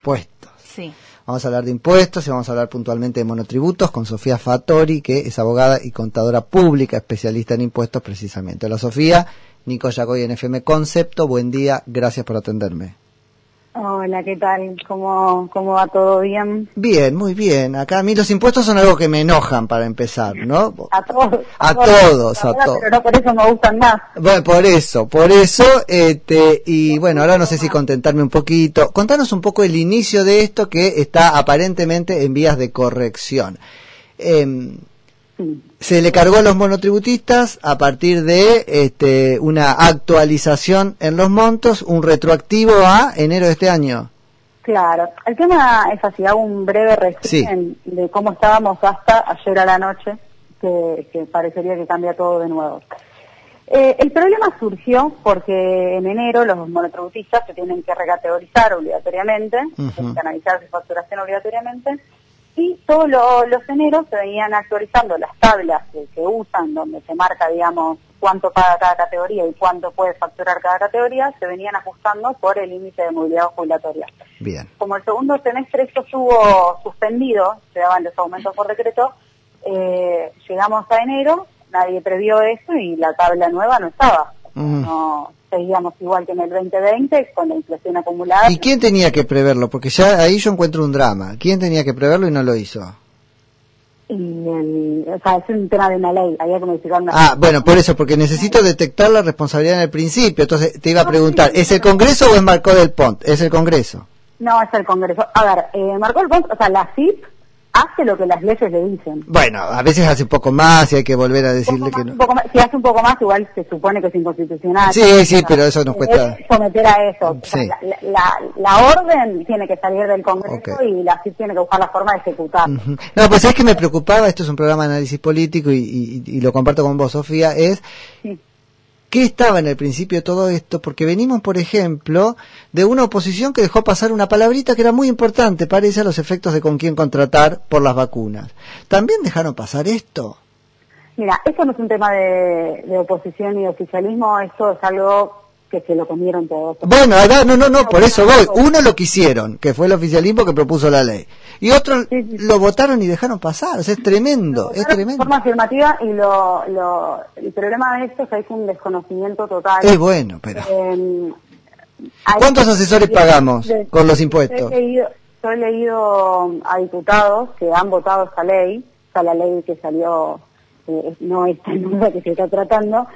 impuestos. Sí. Vamos a hablar de impuestos y vamos a hablar puntualmente de monotributos con Sofía Fattori, que es abogada y contadora pública, especialista en impuestos precisamente. Hola Sofía, Nico Yagoy en FM Concepto, buen día, gracias por atenderme. Hola, ¿qué tal? ¿Cómo, ¿Cómo va todo bien? Bien, muy bien. Acá a mí los impuestos son algo que me enojan para empezar, ¿no? A todos. A todos, a todos. Pero no por eso me gustan más. Bueno, por eso, por eso, este, y bueno, ahora no sé si contentarme un poquito. Contanos un poco el inicio de esto que está aparentemente en vías de corrección. Em, Sí. se le cargó a los monotributistas a partir de este, una actualización en los montos, un retroactivo a enero de este año. Claro. El tema es así, hago un breve resumen de cómo estábamos hasta ayer a la noche, que, que parecería que cambia todo de nuevo. Eh, el problema surgió porque en enero los monotributistas se tienen que recategorizar obligatoriamente, Ujú. tienen que analizar su facturación obligatoriamente, y todos lo- los eneros se venían actualizando las tablas que, que usan, donde se marca, digamos, cuánto paga cada categoría y cuánto puede facturar cada categoría, se venían ajustando por el índice de movilidad jubilatoria. Bien. Como el segundo semestre esto estuvo suspendido, se daban los aumentos por decreto, eh, llegamos a enero, nadie previó eso y la tabla nueva no estaba. Mm. No seguíamos igual que en el 2020 con la inflación acumulada. ¿Y quién tenía que preverlo? Porque ya ahí yo encuentro un drama. ¿Quién tenía que preverlo y no lo hizo? Y el- o sea, es un tema de una ley, había que modificar una Ah, bueno, por eso, porque necesito detectar la responsabilidad en el principio. Entonces te iba a preguntar, ¿es el Congreso o es Marco del Pont? Es el Congreso. No, es el Congreso. A ver, eh, marcó el punto, o sea, la CIP hace lo que las leyes le dicen. Bueno, a veces hace un poco más y hay que volver a decirle que no. un poco más. si hace un poco más, igual se supone que es inconstitucional. Sí, sí, pero eso nos cuesta. Es someter a eso. Sí. la, la- la orden tiene que salir del Congreso y la CIP tiene que buscar la forma de ejecutar. No, pues es que me preocupaba, esto es un programa de análisis político y, y- y lo comparto con vos, Sofía, es Sí. ¿Qué estaba en el principio de todo esto? Porque venimos, por ejemplo, de una oposición que dejó pasar una palabrita que era muy importante, parece, a los efectos de con quién contratar por las vacunas. ¿También dejaron pasar esto? Mira, esto no es un tema de, oposición y oficialismo, esto es algo que se lo comieron todos. Bueno, no, no, no, por eso voy. Uno lo quisieron, que fue el oficialismo que propuso la ley. Y otros Sí, sí. lo votaron y dejaron pasar. O sea, es tremendo, es Votaron de tremendo. forma afirmativa y lo, lo, el problema de esto es que hay un desconocimiento total. Es bueno, pero... Eh, hay- ¿Cuántos asesores pagamos de- con los Yo impuestos? he, leído, yo he leído a diputados que han votado esta ley, o sea, la ley que salió, eh, no esta nueva que se está tratando,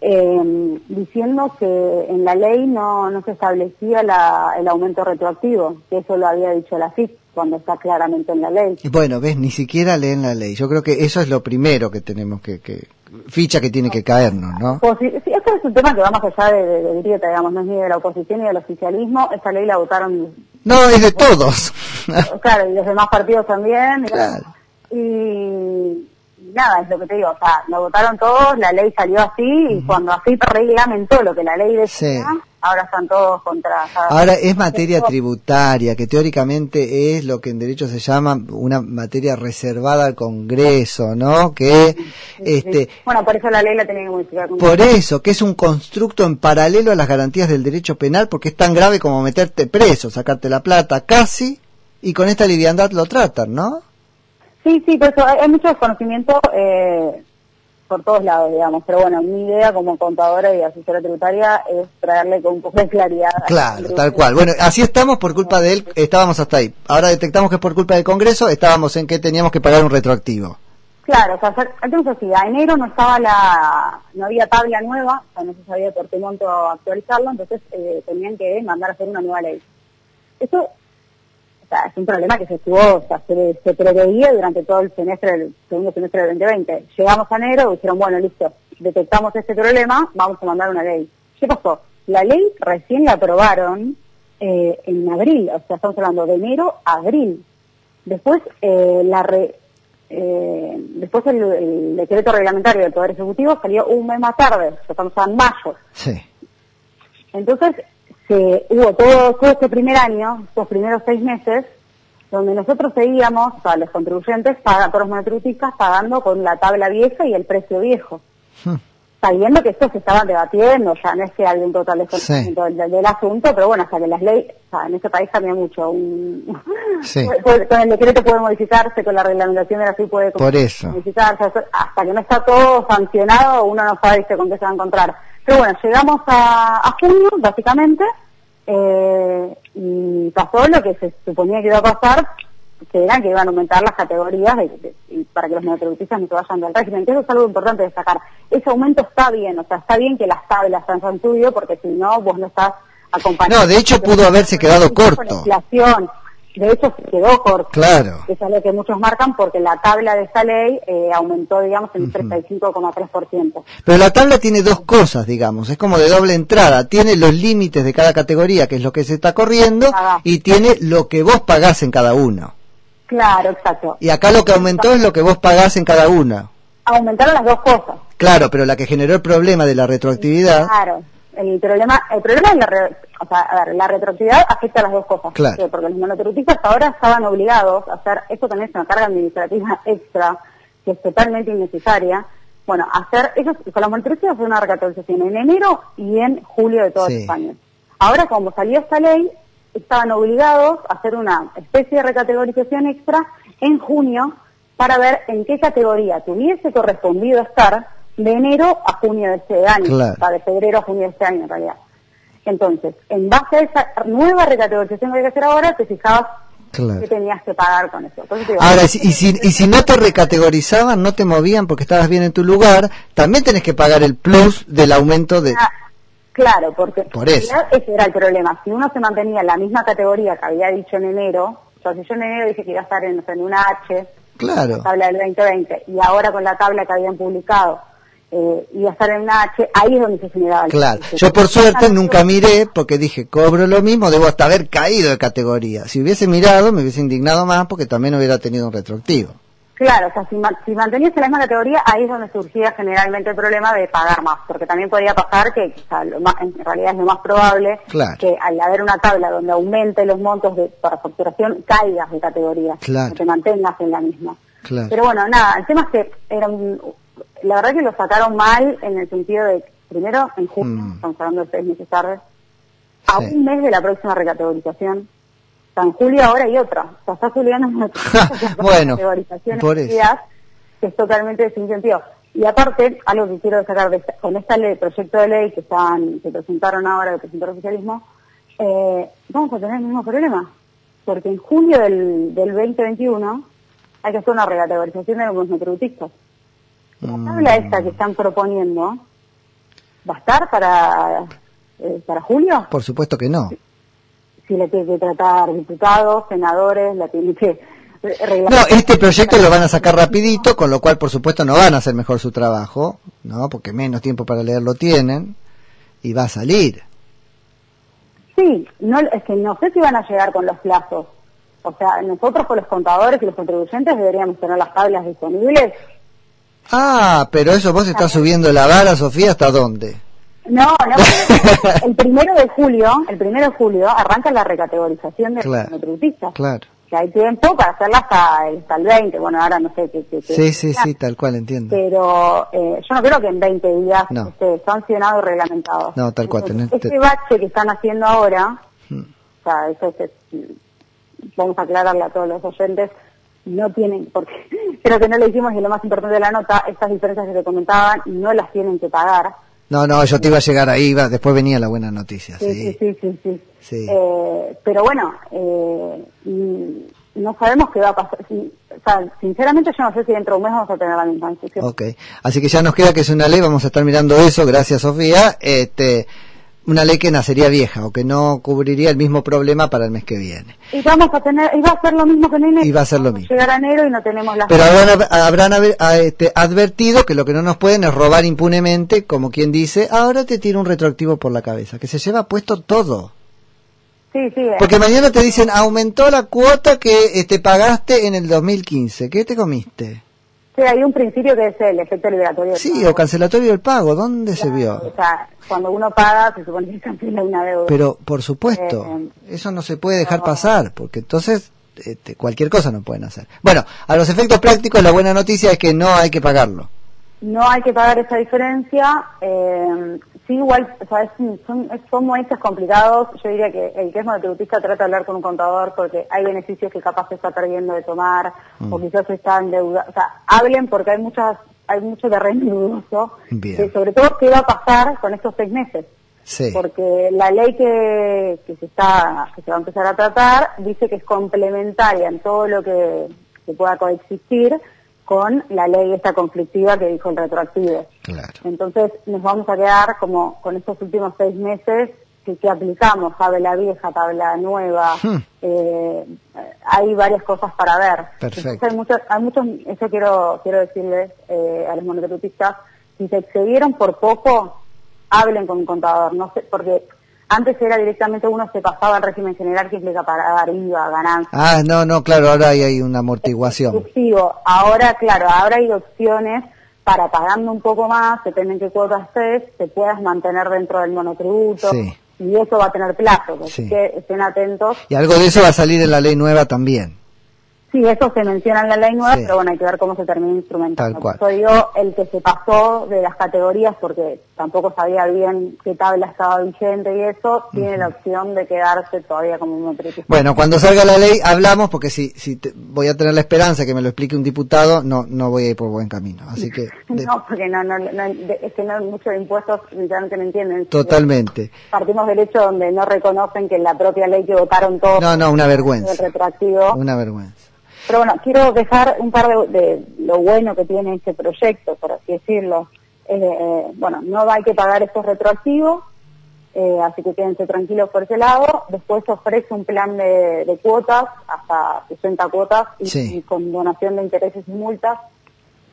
eh, diciendo que en la ley no, no se establecía la, el aumento retroactivo, que eso lo había dicho la CIP cuando está claramente en la ley. Bueno, ves, ni siquiera leen la ley. Yo creo que eso es lo primero que tenemos que... que ficha que tiene que caernos, ¿no? Posi- sí, es un tema que va más allá de, de, de grieta, digamos, no es ni de la oposición ni del oficialismo. Esta ley la votaron, No, es de todos. claro, y los demás partidos también. Claro. Y nada, es lo que te digo, o sea, lo votaron todos, la ley salió así, y cuando así reglamentó lo que la ley decía, Sí. ahora están todos contra... o sea, Ahora es materia tributaria, que teóricamente es lo que en derecho se llama una materia reservada al Congreso, ¿no? Que este Bueno, por eso la ley la tenía que modificar. por eso, que es un constructo en paralelo a las garantías del derecho penal, porque es tan grave como meterte preso, sacarte la plata casi, y con esta liviandad lo tratan, ¿no? Sí, sí, por eso hay, hay mucho desconocimiento eh, por todos lados, digamos. Pero bueno, mi idea como contadora y asesora tributaria es traerle con un poco de claridad. Claro, tal cual. Bueno, así estamos por culpa de él, estábamos hasta ahí. Ahora detectamos que es por culpa del Congreso, estábamos en que teníamos que pagar un retroactivo. Claro, o sea, entonces sí, a enero no estaba la, no había tabla nueva, o sea, no se sabía por qué monto actualizarlo, entonces eh, tenían que mandar a hacer una nueva ley. Eso, o sea, es un problema que se estuvo, o sea, se, se preveía durante todo el semestre, el segundo semestre del 2020. Llegamos a enero y dijeron, bueno, listo, detectamos este problema, vamos a mandar una ley. ¿Qué pasó? La ley recién la aprobaron eh, en abril, o sea, estamos hablando de enero a abril. Después, eh, la re- eh, después el, el decreto reglamentario del Poder Ejecutivo salió un mes más tarde, ya estamos en mayo. Sí. Entonces, se, hubo todo, todo este primer año, estos primeros seis meses, donde nosotros seguíamos, sea, los contribuyentes, los monotributistas, pagando con la tabla vieja y el precio viejo. Hmm. sabiendo que esto se estaba debatiendo, ya no es que hay un total desconocimiento del, asunto, pero bueno, hasta que las leyes, o sea, en este país cambia mucho. Un, con el decreto puede modificarse, con la reglamentación de la ley puede Por eso. modificarse, hasta que no está todo sancionado, uno no sabe con qué se va a encontrar. Pero bueno, llegamos a, a junio, básicamente, eh, y pasó lo que se suponía que iba a pasar, que era que iban a aumentar las categorías para que los monotributistas no se vayan del régimen, que eso es algo importante destacar. Ese aumento está bien, o sea, está bien que las tablas sean estudio, porque si no, vos no estás acompañando. No, de hecho pudo haberse quedado corto. inflación, de hecho se quedó corto. Claro. Es algo que muchos marcan porque la tabla de esa ley eh, aumentó, digamos, en 35,3%. Pero la tabla tiene dos cosas, digamos, es como de doble entrada. Tiene los límites de cada categoría, que es lo que se está corriendo, y tiene lo que vos pagás en cada uno. Claro, exacto. Y acá lo que aumentó es lo que vos pagás en cada una. Aumentaron las dos cosas. Claro, pero la que generó el problema de la retroactividad. Claro, el problema, el problema es la, o sea, a ver, la retroactividad afecta a las dos cosas. Claro. Porque los monotributistas ahora estaban obligados a hacer, esto también es una carga administrativa extra, que es totalmente innecesaria. Bueno, hacer, ellos, con los monotributistas hacer una recategorización en enero y en julio de todos los años. Ahora, como salió esta ley, estaban obligados a hacer una especie de recategorización extra en junio para ver en qué categoría tuviese correspondido estar de enero a junio de este año, o sea, de febrero a junio de este año en realidad. Entonces, en base a esa nueva recategorización que hay que hacer ahora, te fijabas qué tenías que pagar con eso. ahora, y si, y si no te recategorizaban, no te movían porque estabas bien en tu lugar, también tenés que pagar el plus del aumento de... Ah, Claro, porque ese era el problema. Si uno se mantenía en la misma categoría que había dicho en enero, o si yo en enero dije que iba a estar en, en una H, claro. la tabla del 2020, y ahora con la tabla que habían publicado eh, iba a estar en una H, ahí es donde se generaba el Claro, yo por suerte nunca miré porque dije, cobro lo mismo, debo hasta haber caído de categoría. Si hubiese mirado me hubiese indignado más porque también hubiera tenido un retroactivo. Claro, o sea, si, si mantenías en la misma categoría, ahí es donde surgía generalmente el problema de pagar más, porque también podría pasar que, o sea, lo más, en realidad es lo más probable que al haber una tabla donde aumente los montos de, para facturación, caigas de categoría, claro. no te mantengas en la misma. Claro. Pero bueno, nada, el tema es que era la verdad que lo sacaron mal en el sentido de, primero, en junio, mm. estamos hablando de seis meses tarde, a un mes de la próxima recategorización, en julio ahora hay otra. O sea, está Julián bueno, por eso. que es totalmente sin sentido. Y aparte, algo que quiero sacar de con esta ley, proyecto de ley que están, que presentaron ahora, que presentó el oficialismo, eh, vamos a tener el mismo problema. Porque en julio del, del 2021 hay que hacer una recategorización de los monotributistas. La mm. tabla esta que están proponiendo, ¿va a estar para, eh, para julio? Por supuesto que no si la tiene que tratar diputados, senadores, la tiene que no, este proyecto lo van a sacar rapidito, con lo cual por supuesto no van a hacer mejor su trabajo, ¿no? Porque menos tiempo para leerlo tienen y va a salir. Sí, no, es que no sé si van a llegar con los plazos. O sea, nosotros con los contadores y los contribuyentes deberíamos tener las tablas disponibles. Ah, pero eso vos estás subiendo la vara, Sofía, ¿hasta dónde? No, no. el primero de julio, el primero de julio arranca la recategorización de los monotributistas. Claro. Que hay tiempo para hacerla hasta el, hasta el 20. Bueno, ahora no sé qué. qué, sí, sí, sí, tal cual, entiendo. Pero eh, yo no creo que en 20 días esté sancionado y reglamentado. No, tal cual. este bache que están haciendo ahora, hmm. o sea, eso es, vamos a aclararle a todos los oyentes, no tienen, porque creo que no le hicimos y lo más importante de la nota, estas diferencias que se comentaban no las tienen que pagar no, no, yo te iba a llegar ahí, iba, después venía la buena noticia. Sí, sí, sí, sí. sí, Eh, pero bueno, eh, no sabemos qué va a pasar. O sea, sinceramente yo no sé si dentro de un mes vamos a tener la misma decisión. Ok, así que ya nos queda que es una ley, vamos a estar mirando eso, gracias Sofía. Este, una ley que nacería vieja o que no cubriría el mismo problema para el mes que viene. Y vamos a tener, y va a ser lo mismo que en enero. Y va a ser lo mismo. Llegar a enero y no tenemos las... Pero habrán, habrán este, advertido que lo que no nos pueden es robar impunemente, como quien dice, ahora te tiro un retroactivo por la cabeza, que se lleva puesto todo. Sí, sí. Eh. Porque mañana te dicen, aumentó la cuota que este, pagaste en el 2015. ¿Qué te comiste? Sí, hay un principio que es el efecto liberatorio. Sí, o cancelatorio del pago. ¿Dónde se vio? O sea, cuando uno paga, se supone que cancela una deuda. Pero, por supuesto, eh, eso no se puede dejar pasar, porque entonces este, cualquier cosa no pueden hacer. Bueno, a los efectos prácticos, la buena noticia es que no hay que pagarlo. No hay que pagar esa diferencia. Eh, sí, igual, o sea, es- son, son momentos complicados. Yo diría que el que es monotributista trata de hablar con un contador porque hay beneficios que capaz se está perdiendo de tomar o quizás se está endeudando. O sea, hablen porque hay muchas hay mucho terreno dudoso. Sobre todo qué va a pasar con estos seis meses. Sí. Porque la ley que, que se está que se va a empezar a tratar dice que es complementaria en todo lo que, que pueda coexistir con la ley esta conflictiva que dijo el retroactivo. Claro. Entonces nos vamos a quedar como con estos últimos seis meses que, que aplicamos, tabla vieja, tabla nueva, Hmm. eh, hay varias cosas para ver. Perfecto. Entonces, hay muchos, hay muchos, eso quiero, quiero decirles eh, a los monotributistas, si se excedieron por poco, hablen con un contador, no sé, porque antes era directamente uno se pasaba al régimen general que implica pagar IVA, ganancias, Ah, no, no, claro, ahora hay, hay una amortiguación. Ahora, claro, ahora hay opciones para pagando un poco más, depende en qué cuotas estés, te puedas mantener dentro del monotributo. Sí. Y eso va a tener plazo, así Sí. que estén atentos. Y algo de eso va a salir en la ley nueva también. Sí, eso se menciona en la ley nueva, Sí. pero bueno, hay que ver cómo se termina instrumentando. Tal cual. Eso digo, el que se pasó de las categorías, porque tampoco sabía bien qué tabla estaba vigente y eso, tiene la opción de quedarse todavía como monotributista. Bueno, cuando salga la ley hablamos porque si, si te- voy a tener la esperanza que me lo explique un diputado, no no voy a ir por buen camino. Así que de- No, porque no, no, no, de- es que no muchos impuestos literalmente no entienden. totalmente. Partimos del hecho donde no reconocen que en la propia ley que votaron todos No, no, una vergüenza. el retroactivo. Una vergüenza. Pero bueno, quiero dejar un par de, de lo bueno que tiene este proyecto, por así decirlo. Eh, bueno, no hay que pagar estos retroactivos, eh, así que quédense tranquilos por ese lado. Después ofrece un plan de, de cuotas, hasta 60 cuotas, y, Sí. y con donación de intereses y multas,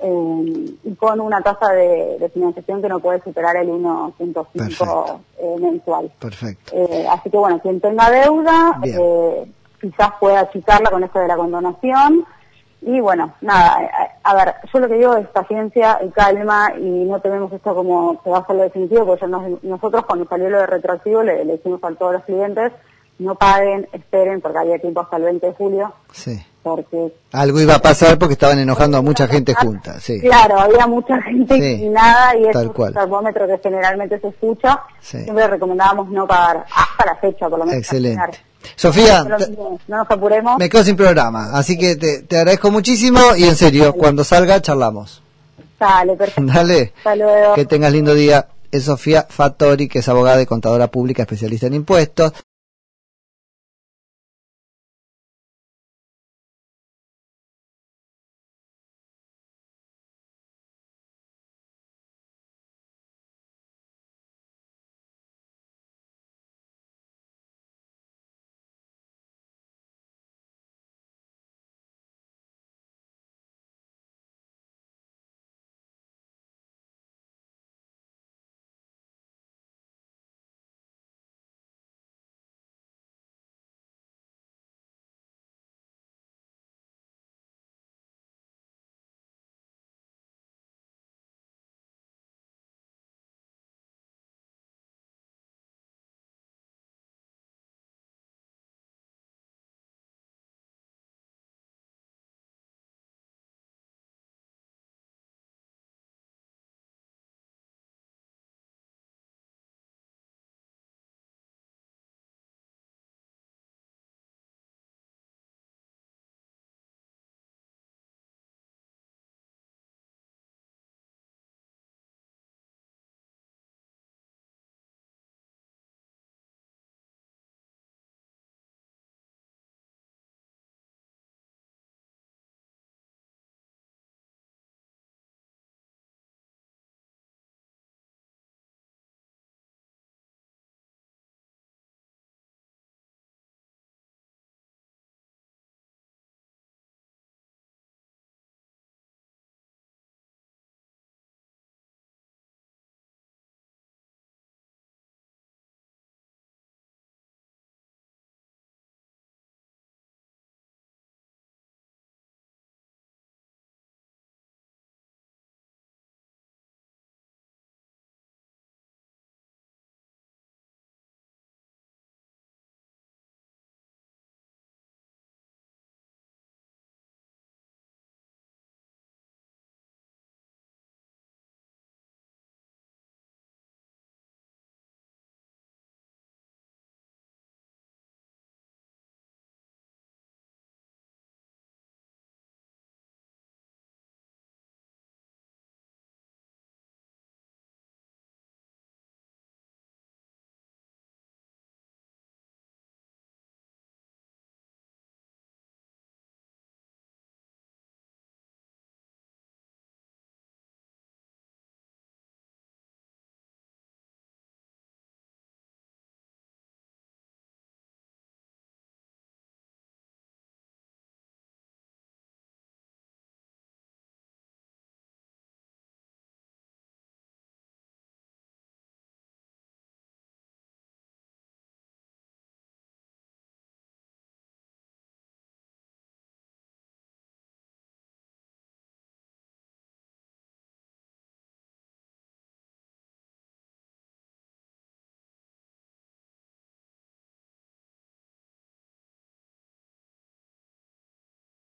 eh, y con una tasa de, de financiación que no puede superar el 1.5 Perfecto. eh, mensual. Perfecto. Así que bueno, quien tenga deuda, quizás pueda achicarla con esto de la condonación. Y bueno, nada, a, a ver, yo lo que digo es paciencia y calma y no tenemos esto como que va a ser lo definitivo, porque nos- nosotros cuando salió lo de retroactivo le, le dijimos a todos los clientes, no paguen, esperen, porque había tiempo hasta el 20 de julio, Sí. porque Algo iba a pasar porque estaban enojando a mucha gente junta. Sí. Claro, había mucha gente Sí, indignada y es un termómetro que generalmente se escucha. Sí. Siempre recomendábamos no pagar hasta la fecha, por lo menos. Excelente. Sofía, no no nos apuremos. me quedo sin programa, así que te, te agradezco muchísimo y en serio, cuando salga charlamos. Dale, perfecto. Dale. Hasta luego. Que tengas lindo día. Es Sofía Fattori, que es abogada y contadora pública especialista en impuestos.